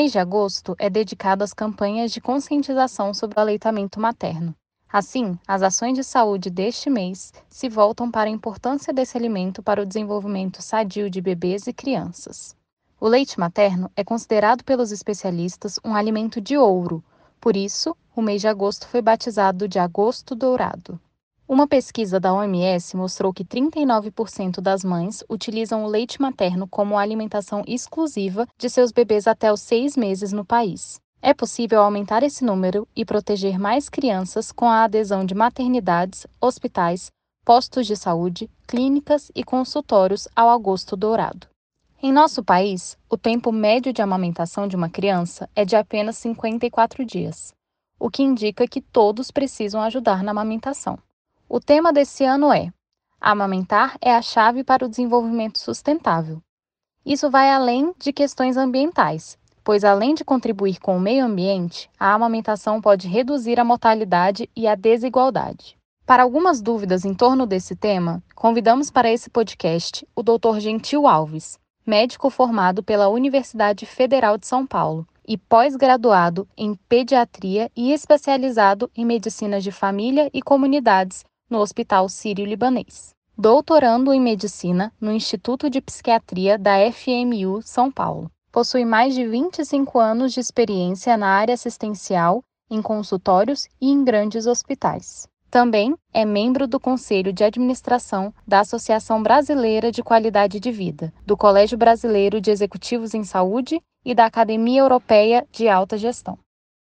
mês de agosto é dedicado às campanhas de conscientização sobre o aleitamento materno. Assim, as ações de saúde deste mês se voltam para a importância desse alimento para o desenvolvimento sadio de bebês e crianças. O leite materno é considerado pelos especialistas um alimento de ouro, por isso, o mês de agosto foi batizado de Agosto Dourado. Uma pesquisa da OMS mostrou que 39% das mães utilizam o leite materno como alimentação exclusiva de seus bebês até os seis meses no país. É possível aumentar esse número e proteger mais crianças com a adesão de maternidades, hospitais, postos de saúde, clínicas e consultórios ao agosto dourado. Em nosso país, o tempo médio de amamentação de uma criança é de apenas 54 dias, o que indica que todos precisam ajudar na amamentação. O tema desse ano é: Amamentar é a chave para o desenvolvimento sustentável. Isso vai além de questões ambientais, pois além de contribuir com o meio ambiente, a amamentação pode reduzir a mortalidade e a desigualdade. Para algumas dúvidas em torno desse tema, convidamos para esse podcast o Dr. Gentil Alves, médico formado pela Universidade Federal de São Paulo e pós-graduado em pediatria e especializado em medicina de família e comunidades no Hospital Sírio-Libanês. Doutorando em medicina no Instituto de Psiquiatria da FMU São Paulo. Possui mais de 25 anos de experiência na área assistencial, em consultórios e em grandes hospitais. Também é membro do Conselho de Administração da Associação Brasileira de Qualidade de Vida, do Colégio Brasileiro de Executivos em Saúde e da Academia Europeia de Alta Gestão.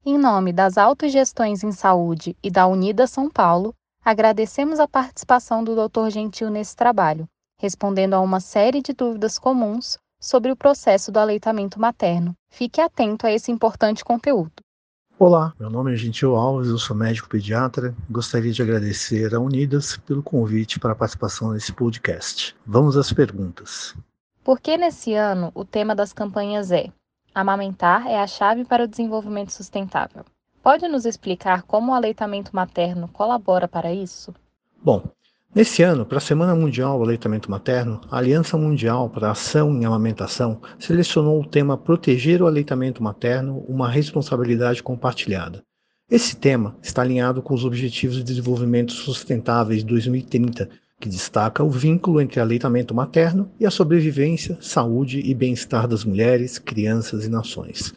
Em nome das Autogestões em Saúde e da Unida São Paulo, agradecemos a participação do Dr. Gentil nesse trabalho, respondendo a uma série de dúvidas comuns sobre o processo do aleitamento materno. Fique atento a esse importante conteúdo. Olá, meu nome é Gentil Alves, eu sou médico pediatra. Gostaria de agradecer à Unidas pelo convite para a participação nesse podcast. Vamos às perguntas. Por que nesse ano o tema das campanhas é Amamentar é a chave para o desenvolvimento sustentável? Pode nos explicar como o aleitamento materno colabora para isso? Bom, Nesse ano, para a Semana Mundial do Aleitamento Materno, a Aliança Mundial para a Ação em Amamentação selecionou o tema Proteger o Aleitamento Materno, uma responsabilidade compartilhada. Esse tema está alinhado com os Objetivos de Desenvolvimento Sustentáveis de 2030, que destaca o vínculo entre aleitamento materno e a sobrevivência, saúde e bem-estar das mulheres, crianças e nações.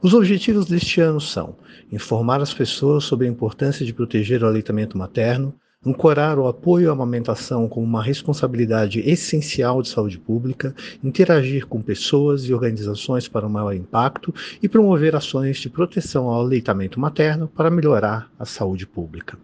Os objetivos deste ano são informar as pessoas sobre a importância de proteger o aleitamento materno, ancorar o apoio à amamentação como uma responsabilidade essencial de saúde pública, interagir com pessoas e organizações para um maior impacto e promover ações de proteção ao aleitamento materno para melhorar a saúde pública.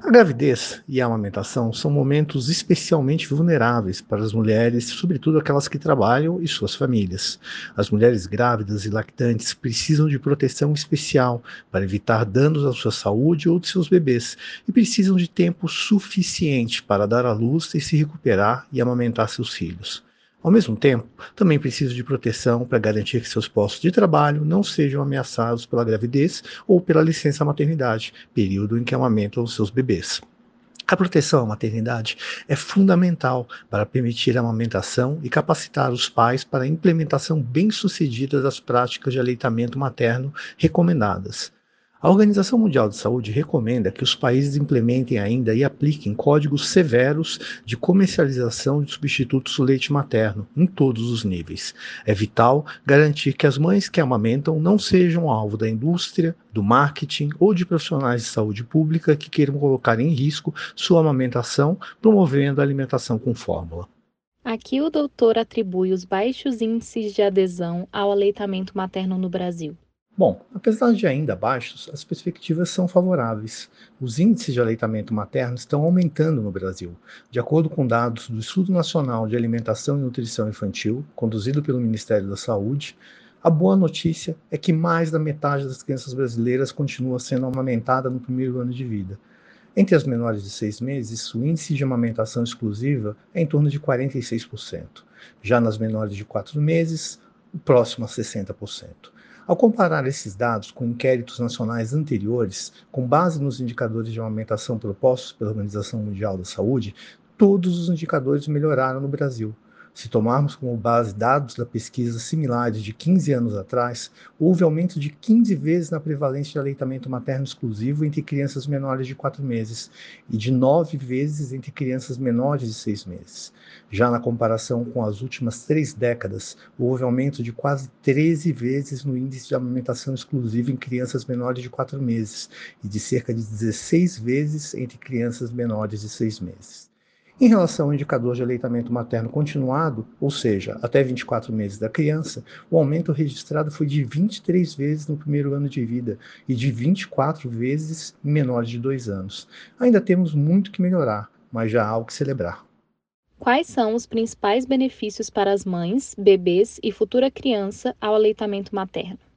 A gravidez e a amamentação são momentos especialmente vulneráveis para as mulheres, sobretudo aquelas que trabalham e suas famílias. As mulheres grávidas e lactantes precisam de proteção especial para evitar danos à sua saúde ou de seus bebês e precisam de tempo suficiente para dar à luz e se recuperar e amamentar seus filhos. Ao mesmo tempo, também precisa de proteção para garantir que seus postos de trabalho não sejam ameaçados pela gravidez ou pela licença maternidade, período em que amamentam seus bebês. A proteção à maternidade é fundamental para permitir a amamentação e capacitar os pais para a implementação bem-sucedida das práticas de aleitamento materno recomendadas. A Organização Mundial de Saúde recomenda que os países implementem ainda e apliquem códigos severos de comercialização de substitutos do leite materno em todos os níveis. É vital garantir que as mães que amamentam não sejam alvo da indústria, do marketing ou de profissionais de saúde pública que queiram colocar em risco sua amamentação, promovendo a alimentação com fórmula. Aqui o doutor atribui os baixos índices de adesão ao aleitamento materno no Brasil. Bom, apesar de ainda baixos, as perspectivas são favoráveis. Os índices de aleitamento materno estão aumentando no Brasil. De acordo com dados do Estudo Nacional de Alimentação e Nutrição Infantil, conduzido pelo Ministério da Saúde, a boa notícia é que mais da metade das crianças brasileiras continua sendo amamentada no primeiro ano de vida. Entre as menores de seis meses, o índice de amamentação exclusiva é em torno de 46%. Já nas menores de quatro meses, o próximo a 60%. Ao comparar esses dados com inquéritos nacionais anteriores, com base nos indicadores de amamentação propostos pela Organização Mundial da Saúde, todos os indicadores melhoraram no Brasil. Se tomarmos como base dados da pesquisa similares de 15 anos atrás, houve aumento de 15 vezes na prevalência de aleitamento materno exclusivo entre crianças menores de 4 meses e de 9 vezes entre crianças menores de 6 meses. Já na comparação com as últimas três décadas, houve aumento de quase 13 vezes no índice de amamentação exclusiva em crianças menores de 4 meses e de cerca de 16 vezes entre crianças menores de 6 meses. Em relação ao indicador de aleitamento materno continuado, ou seja, até 24 meses da criança, o aumento registrado foi de 23 vezes no primeiro ano de vida e de 24 vezes em menores de 2 anos. Ainda temos muito que melhorar, mas já há o que celebrar. Quais são os principais benefícios para as mães, bebês e futura criança ao aleitamento materno?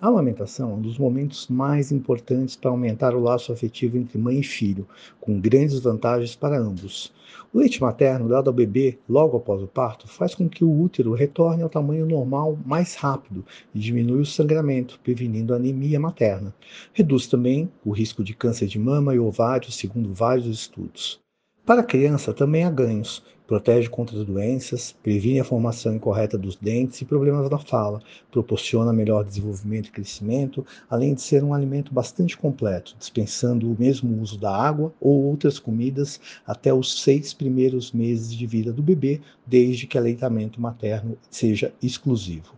A amamentação é um dos momentos mais importantes para aumentar o laço afetivo entre mãe e filho, com grandes vantagens para ambos. O leite materno dado ao bebê logo após o parto faz com que o útero retorne ao tamanho normal mais rápido e diminui o sangramento, prevenindo a anemia materna. Reduz também o risco de câncer de mama e ovário, segundo vários estudos. Para a criança também há ganhos. Protege contra as doenças, previne a formação incorreta dos dentes e problemas da fala, proporciona melhor desenvolvimento e crescimento, além de ser um alimento bastante completo, dispensando o mesmo uso da água ou outras comidas até os seis primeiros meses de vida do bebê, desde que o aleitamento materno seja exclusivo.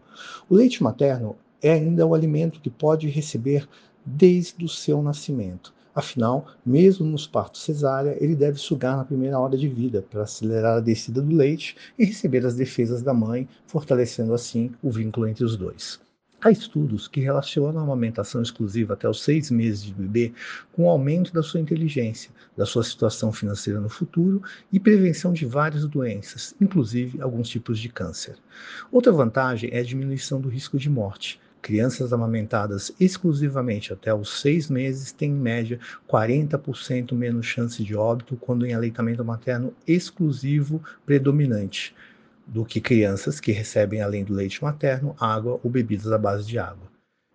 O leite materno é ainda o alimento que pode receber desde o seu nascimento Afinal, mesmo nos partos cesárea, ele deve sugar na primeira hora de vida para acelerar a descida do leite e receber as defesas da mãe, fortalecendo assim o vínculo entre os dois. Há estudos que relacionam a amamentação exclusiva até os seis meses de bebê com o aumento da sua inteligência, da sua situação financeira no futuro e prevenção de várias doenças, inclusive alguns tipos de câncer. Outra vantagem é a diminuição do risco de morte. Crianças amamentadas exclusivamente até os seis meses têm, em média, 40% menos chance de óbito quando em aleitamento materno exclusivo predominante do que crianças que recebem, além do leite materno, água ou bebidas à base de água.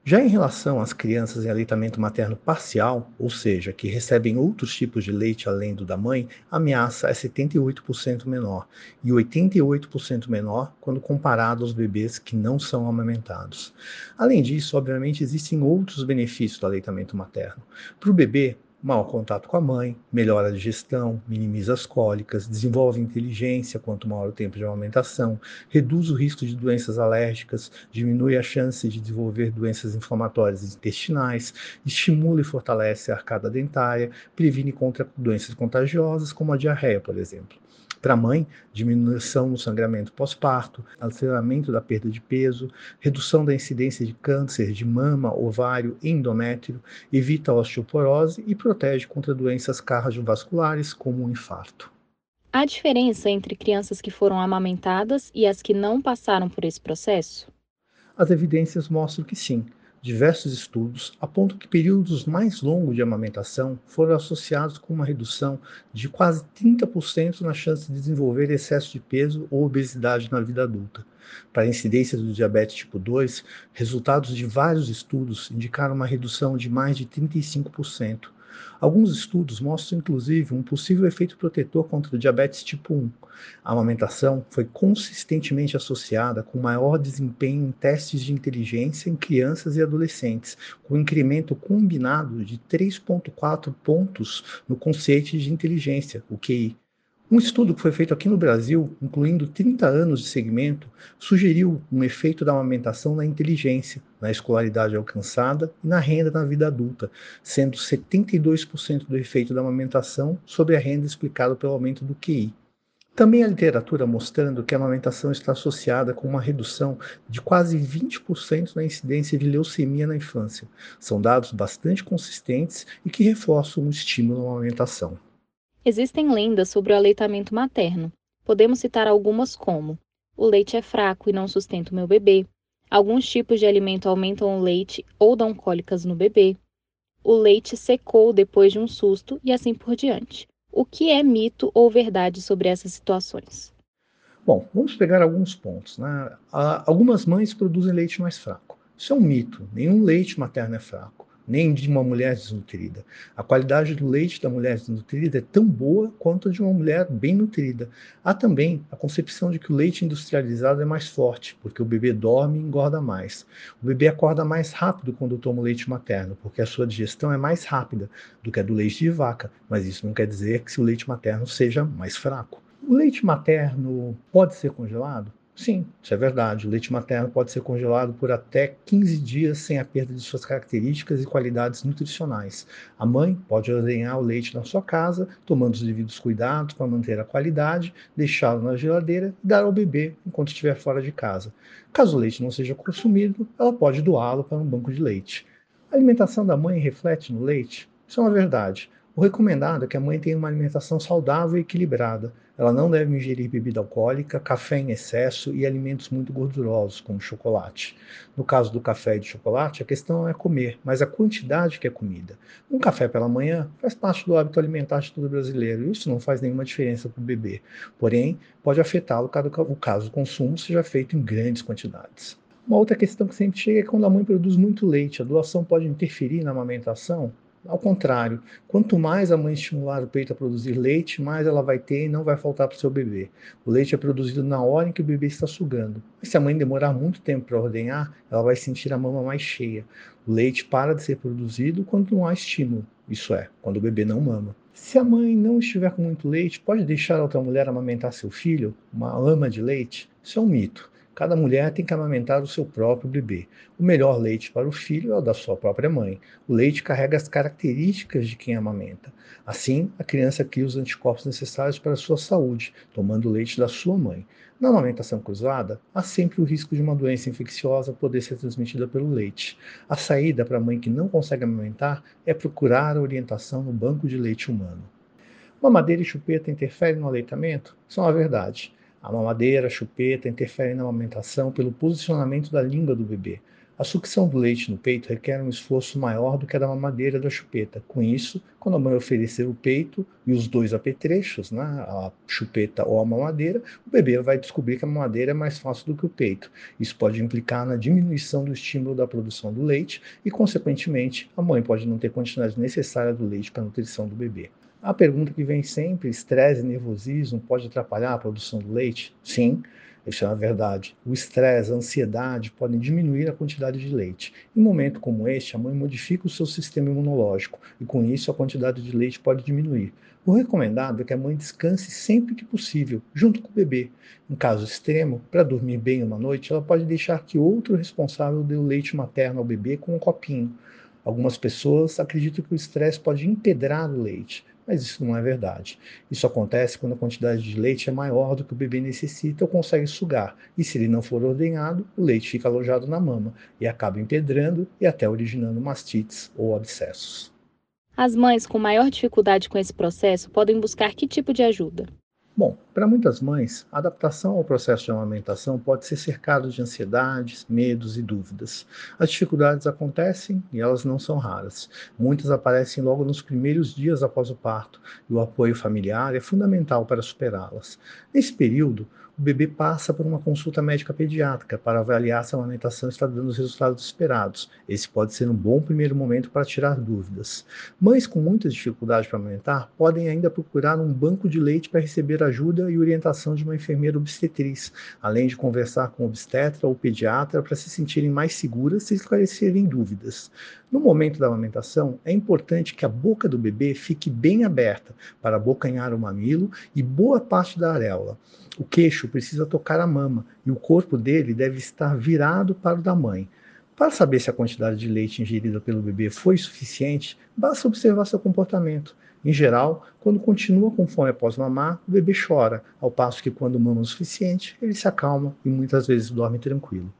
Já em relação às crianças em aleitamento materno parcial, ou seja, que recebem outros tipos de leite além do da mãe, a ameaça é 78% menor e 88% menor quando comparado aos bebês que não são amamentados. Além disso, obviamente, existem outros benefícios do aleitamento materno. Para o bebê, Mal contato com a mãe, melhora a digestão, minimiza as cólicas, desenvolve inteligência quanto maior o tempo de amamentação, reduz o risco de doenças alérgicas, diminui a chance de desenvolver doenças inflamatórias intestinais, estimula e fortalece a arcada dentária, previne contra doenças contagiosas como a diarreia, por exemplo. Para a mãe, diminuição no sangramento pós-parto, aceleramento da perda de peso, redução da incidência de câncer de mama, ovário e endométrio, evita a osteoporose e protege contra doenças cardiovasculares como o infarto. Há diferença entre crianças que foram amamentadas e as que não passaram por esse processo? As evidências mostram que sim. Diversos estudos apontam que períodos mais longos de amamentação foram associados com uma redução de quase 30% na chance de desenvolver excesso de peso ou obesidade na vida adulta. Para a incidência do diabetes tipo 2, resultados de vários estudos indicaram uma redução de mais de 35%. Alguns estudos mostram, inclusive, um possível efeito protetor contra o diabetes tipo 1. A amamentação foi consistentemente associada com maior desempenho em testes de inteligência em crianças e adolescentes, com um incremento combinado de 3,4 pontos no conceito de inteligência, o QI. Um estudo que foi feito aqui no Brasil, incluindo 30 anos de segmento, sugeriu um efeito da amamentação na inteligência, na escolaridade alcançada e na renda na vida adulta, sendo 72% do efeito da amamentação sobre a renda explicado pelo aumento do QI. Também a literatura mostrando que a amamentação está associada com uma redução de quase 20% na incidência de leucemia na infância. São dados bastante consistentes e que reforçam o estímulo à amamentação. Existem lendas sobre o aleitamento materno. Podemos citar algumas como: o leite é fraco e não sustenta o meu bebê. Alguns tipos de alimento aumentam o leite ou dão cólicas no bebê. O leite secou depois de um susto e assim por diante. O que é mito ou verdade sobre essas situações? Bom, vamos pegar alguns pontos. Né? Algumas mães produzem leite mais fraco. Isso é um mito. Nenhum leite materno é fraco. Nem de uma mulher desnutrida. A qualidade do leite da mulher desnutrida é tão boa quanto a de uma mulher bem nutrida. Há também a concepção de que o leite industrializado é mais forte, porque o bebê dorme e engorda mais. O bebê acorda mais rápido quando toma o leite materno, porque a sua digestão é mais rápida do que a do leite de vaca, mas isso não quer dizer que o leite materno seja mais fraco. O leite materno pode ser congelado? Sim, isso é verdade. O leite materno pode ser congelado por até 15 dias sem a perda de suas características e qualidades nutricionais. A mãe pode ordenhar o leite na sua casa, tomando os devidos cuidados para manter a qualidade, deixá-lo na geladeira e dar ao bebê enquanto estiver fora de casa. Caso o leite não seja consumido, ela pode doá-lo para um banco de leite. A alimentação da mãe reflete no leite? Isso é uma verdade. O recomendado é que a mãe tenha uma alimentação saudável e equilibrada. Ela não deve ingerir bebida alcoólica, café em excesso e alimentos muito gordurosos, como chocolate. No caso do café e do chocolate, a questão é comer, mas a quantidade que é comida. Um café pela manhã faz parte do hábito alimentar de todo brasileiro, e isso não faz nenhuma diferença para o bebê. Porém, pode afetá-lo caso o consumo seja feito em grandes quantidades. Uma outra questão que sempre chega é quando a mãe produz muito leite. A doação pode interferir na amamentação? Ao contrário, quanto mais a mãe estimular o peito a produzir leite, mais ela vai ter e não vai faltar para o seu bebê. O leite é produzido na hora em que o bebê está sugando. Mas se a mãe demorar muito tempo para ordenhar, ela vai sentir a mama mais cheia. O leite para de ser produzido quando não há estímulo, isso é, quando o bebê não mama. Se a mãe não estiver com muito leite, pode deixar outra mulher amamentar seu filho, uma ama de leite? Isso é um mito. Cada mulher tem que amamentar o seu próprio bebê. O melhor leite para o filho é o da sua própria mãe. O leite carrega as características de quem amamenta. Assim, a criança cria os anticorpos necessários para a sua saúde, tomando o leite da sua mãe. Na amamentação cruzada, há sempre o risco de uma doença infecciosa poder ser transmitida pelo leite. A saída para a mãe que não consegue amamentar é procurar a orientação no banco de leite humano. Mamadeira e chupeta interferem no aleitamento? São a verdade. A mamadeira, a chupeta interferem na amamentação pelo posicionamento da língua do bebê. A sucção do leite no peito requer um esforço maior do que a da mamadeira da chupeta. Com isso, quando a mãe oferecer o peito e os dois apetrechos, né, a chupeta ou a mamadeira, o bebê vai descobrir que a mamadeira é mais fácil do que o peito. Isso pode implicar na diminuição do estímulo da produção do leite e, consequentemente, a mãe pode não ter quantidade necessária do leite para a nutrição do bebê. A pergunta que vem sempre: estresse e nervosismo pode atrapalhar a produção do leite? Sim, isso é uma verdade. O estresse, a ansiedade podem diminuir a quantidade de leite. Em momento como este, a mãe modifica o seu sistema imunológico e, com isso, a quantidade de leite pode diminuir. O recomendado é que a mãe descanse sempre que possível, junto com o bebê. Em caso extremo, para dormir bem uma noite, ela pode deixar que outro responsável dê o leite materno ao bebê com um copinho. Algumas pessoas acreditam que o estresse pode empedrar o leite, mas isso não é verdade. Isso acontece quando a quantidade de leite é maior do que o bebê necessita ou consegue sugar, e se ele não for ordenhado, o leite fica alojado na mama e acaba empedrando e até originando mastites ou abscessos. As mães com maior dificuldade com esse processo podem buscar que tipo de ajuda? Bom, para muitas mães, a adaptação ao processo de amamentação pode ser cercado de ansiedades, medos e dúvidas. As dificuldades acontecem e elas não são raras. Muitas aparecem logo nos primeiros dias após o parto e o apoio familiar é fundamental para superá-las. Nesse período, o bebê passa por uma consulta médica pediátrica para avaliar se a amamentação está dando os resultados esperados. Esse pode ser um bom primeiro momento para tirar dúvidas. Mães com muitas dificuldades para amamentar podem ainda procurar um banco de leite para receber ajuda e orientação de uma enfermeira obstetriz, além de conversar com obstetra ou pediatra para se sentirem mais seguras e esclarecerem dúvidas. No momento da amamentação, é importante que a boca do bebê fique bem aberta para abocanhar o mamilo e boa parte da areola. O queixo precisa tocar a mama e o corpo dele deve estar virado para o da mãe. Para saber se a quantidade de leite ingerida pelo bebê foi suficiente, basta observar seu comportamento. Em geral, quando continua com fome após mamar, o bebê chora, ao passo que quando mama o suficiente, ele se acalma e muitas vezes dorme tranquilo.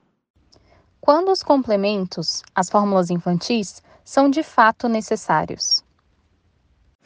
Quando os complementos, as fórmulas infantis, são de fato necessários?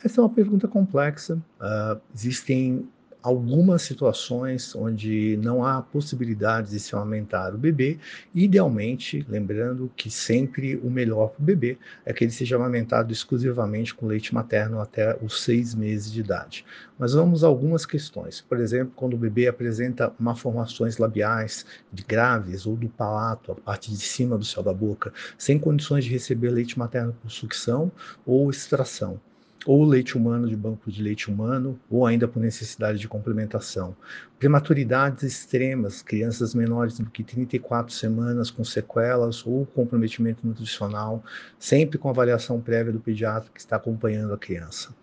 Essa é uma pergunta complexa. Uh, existem algumas situações onde não há possibilidade de se amamentar o bebê, idealmente, lembrando que sempre o melhor para o bebê é que ele seja amamentado exclusivamente com leite materno até os seis meses de idade. Mas vamos a algumas questões. Por exemplo, quando o bebê apresenta malformações labiais graves ou do palato, a parte de cima do céu da boca, sem condições de receber leite materno por sucção ou extração ou leite humano de banco de leite humano, ou ainda por necessidade de complementação. Prematuridades extremas, crianças menores do que 34 semanas com sequelas ou comprometimento nutricional, sempre com avaliação prévia do pediatra que está acompanhando a criança.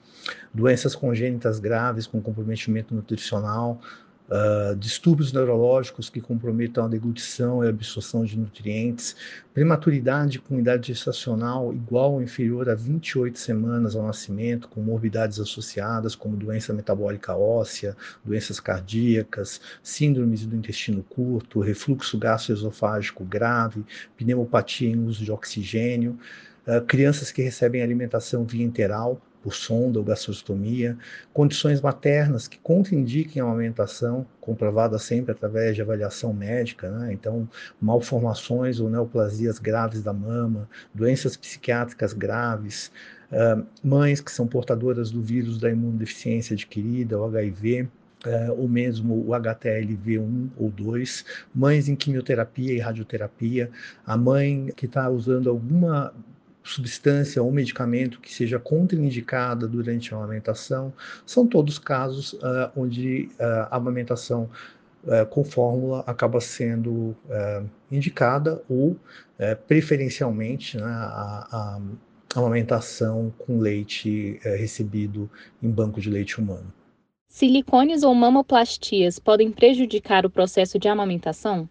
Doenças congênitas graves com comprometimento nutricional, uh, distúrbios neurológicos que comprometam a deglutição e a absorção de nutrientes, prematuridade com idade gestacional igual ou inferior a 28 semanas ao nascimento, com morbidades associadas como doença metabólica óssea, doenças cardíacas, síndromes do intestino curto, refluxo gastroesofágico grave, pneumopatia em uso de oxigênio, uh, crianças que recebem alimentação via enteral, por sonda ou gastrostomia, condições maternas que contraindiquem a amamentação, comprovada sempre através de avaliação médica, né? então malformações ou neoplasias graves da mama, doenças psiquiátricas graves, uh, mães que são portadoras do vírus da imunodeficiência adquirida, o HIV, Uh, ou mesmo o HTLV1 ou 2, mães em quimioterapia e radioterapia, a mãe que está usando alguma substância ou medicamento que seja contraindicada durante a amamentação, são todos casos uh, onde uh, a amamentação uh, com fórmula acaba sendo indicada ou, preferencialmente, né, a, a, amamentação com leite recebido em banco de leite humano. Silicones ou mamoplastias podem prejudicar o processo de amamentação?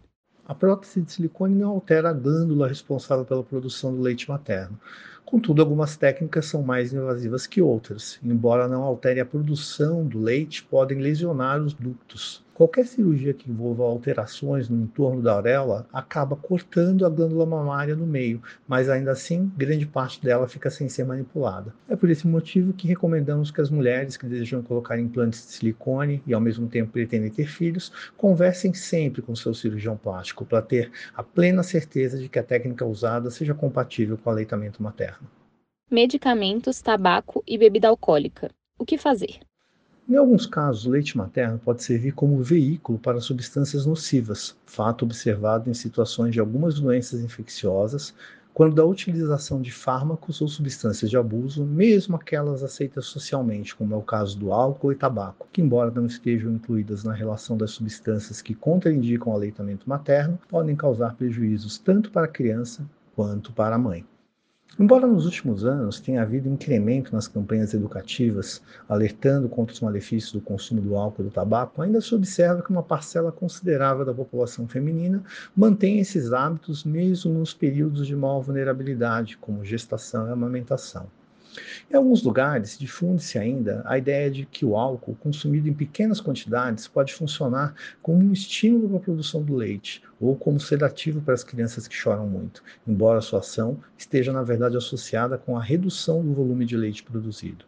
A prótese de silicone não altera a glândula responsável pela produção do leite materno. Contudo, algumas técnicas são mais invasivas que outras. Embora não altere a produção do leite, podem lesionar os ductos. Qualquer cirurgia que envolva alterações no entorno da auréola acaba cortando a glândula mamária no meio, mas ainda assim, grande parte dela fica sem ser manipulada. É por esse motivo que recomendamos que as mulheres que desejam colocar implantes de silicone e ao mesmo tempo pretendem ter filhos, conversem sempre com seu cirurgião plástico para ter a plena certeza de que a técnica usada seja compatível com o aleitamento materno. Medicamentos, tabaco e bebida alcoólica. O que fazer? Em alguns casos, o leite materno pode servir como veículo para substâncias nocivas, fato observado em situações de algumas doenças infecciosas, quando da utilização de fármacos ou substâncias de abuso, mesmo aquelas aceitas socialmente, como é o caso do álcool e tabaco, que, embora não estejam incluídas na relação das substâncias que contraindicam o aleitamento materno, podem causar prejuízos tanto para a criança quanto para a mãe. Embora nos últimos anos tenha havido incremento nas campanhas educativas alertando contra os malefícios do consumo do álcool e do tabaco, ainda se observa que uma parcela considerável da população feminina mantém esses hábitos mesmo nos períodos de maior vulnerabilidade, como gestação e amamentação. Em alguns lugares, difunde-se ainda a ideia de que o álcool, consumido em pequenas quantidades, pode funcionar como um estímulo para a produção do leite ou como sedativo para as crianças que choram muito, embora sua ação esteja, na verdade, associada com a redução do volume de leite produzido.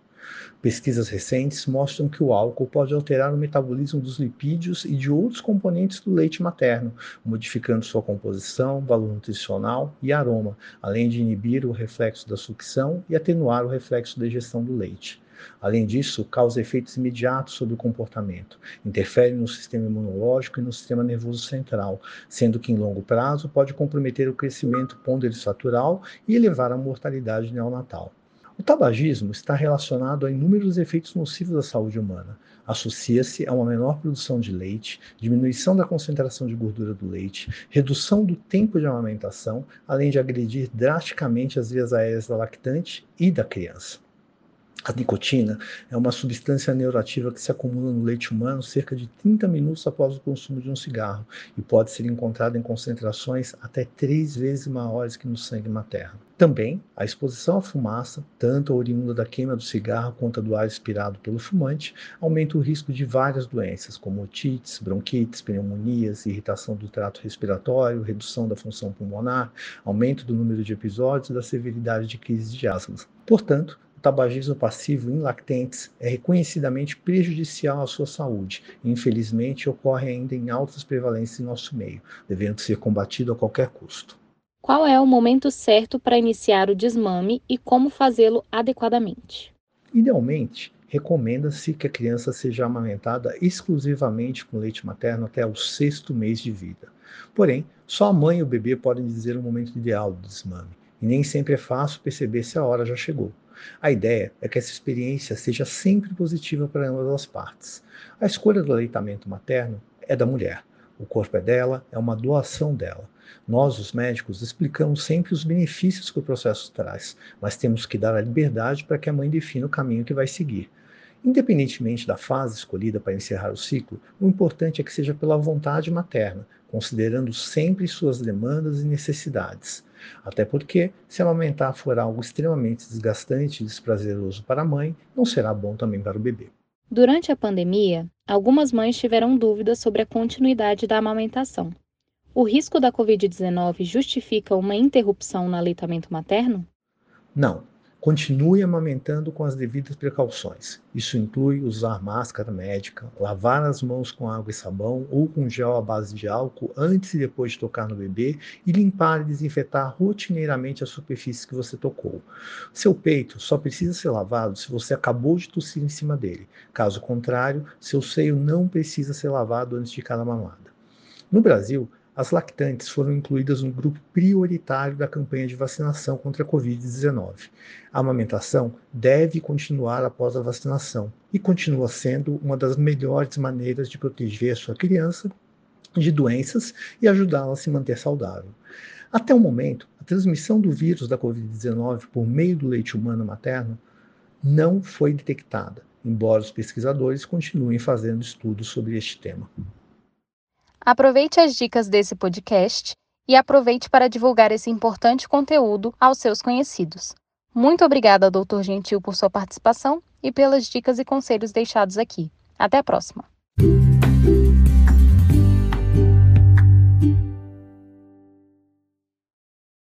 Pesquisas recentes mostram que o álcool pode alterar o metabolismo dos lipídios e de outros componentes do leite materno, modificando sua composição, valor nutricional e aroma, além de inibir o reflexo da sucção e atenuar o reflexo da egestão do leite. Além disso, causa efeitos imediatos sobre o comportamento, interfere no sistema imunológico e no sistema nervoso central, sendo que em longo prazo pode comprometer o crescimento ponderosatural e elevar a mortalidade neonatal. O tabagismo está relacionado a inúmeros efeitos nocivos à saúde humana. Associa-se a uma menor produção de leite, diminuição da concentração de gordura do leite, redução do tempo de amamentação, além de agredir drasticamente as vias aéreas da lactante e da criança. A nicotina é uma substância neuroativa que se acumula no leite humano cerca de 30 minutos após o consumo de um cigarro e pode ser encontrada em concentrações até três vezes maiores que no sangue materno. Também, a exposição à fumaça, tanto oriunda da queima do cigarro quanto do ar expirado pelo fumante, aumenta o risco de várias doenças, como otites, bronquites, pneumonias, irritação do trato respiratório, redução da função pulmonar, aumento do número de episódios e da severidade de crises de asma. Portanto, o tabagismo passivo em lactentes é reconhecidamente prejudicial à sua saúde e, infelizmente, ocorre ainda em altas prevalências em nosso meio, devendo ser combatido a qualquer custo. Qual é o momento certo para iniciar o desmame e como fazê-lo adequadamente? Idealmente, recomenda-se que a criança seja amamentada exclusivamente com leite materno até o sexto mês de vida. Porém, só a mãe e o bebê podem dizer o momento ideal do desmame, e nem sempre é fácil perceber se a hora já chegou. A ideia é que essa experiência seja sempre positiva para ambas as partes. A escolha do aleitamento materno é da mulher. O corpo é dela, é uma doação dela. Nós, os médicos, explicamos sempre os benefícios que o processo traz, mas temos que dar a liberdade para que a mãe defina o caminho que vai seguir. Independentemente da fase escolhida para encerrar o ciclo, o importante é que seja pela vontade materna, considerando sempre suas demandas e necessidades. Até porque, se amamentar for algo extremamente desgastante e desprazeroso para a mãe, não será bom também para o bebê. Durante a pandemia, algumas mães tiveram dúvidas sobre a continuidade da amamentação. O risco da Covid-19 justifica uma interrupção no aleitamento materno? Não, Continue amamentando com as devidas precauções. Isso inclui usar máscara médica, lavar as mãos com água e sabão ou com gel à base de álcool antes e depois de tocar no bebê e limpar e desinfetar rotineiramente a superfície que você tocou. Seu peito só precisa ser lavado se você acabou de tossir em cima dele. Caso contrário, seu seio não precisa ser lavado antes de cada mamada. No Brasil, as lactantes foram incluídas no grupo prioritário da campanha de vacinação contra a Covid-19. A amamentação deve continuar após a vacinação e continua sendo uma das melhores maneiras de proteger sua criança de doenças e ajudá-la a se manter saudável. Até o momento, a transmissão do vírus da Covid-19 por meio do leite humano materno não foi detectada, embora os pesquisadores continuem fazendo estudos sobre este tema. Aproveite as dicas desse podcast e aproveite para divulgar esse importante conteúdo aos seus conhecidos. Muito obrigada, Dr. Gentil, por sua participação e pelas dicas e conselhos deixados aqui. Até a próxima!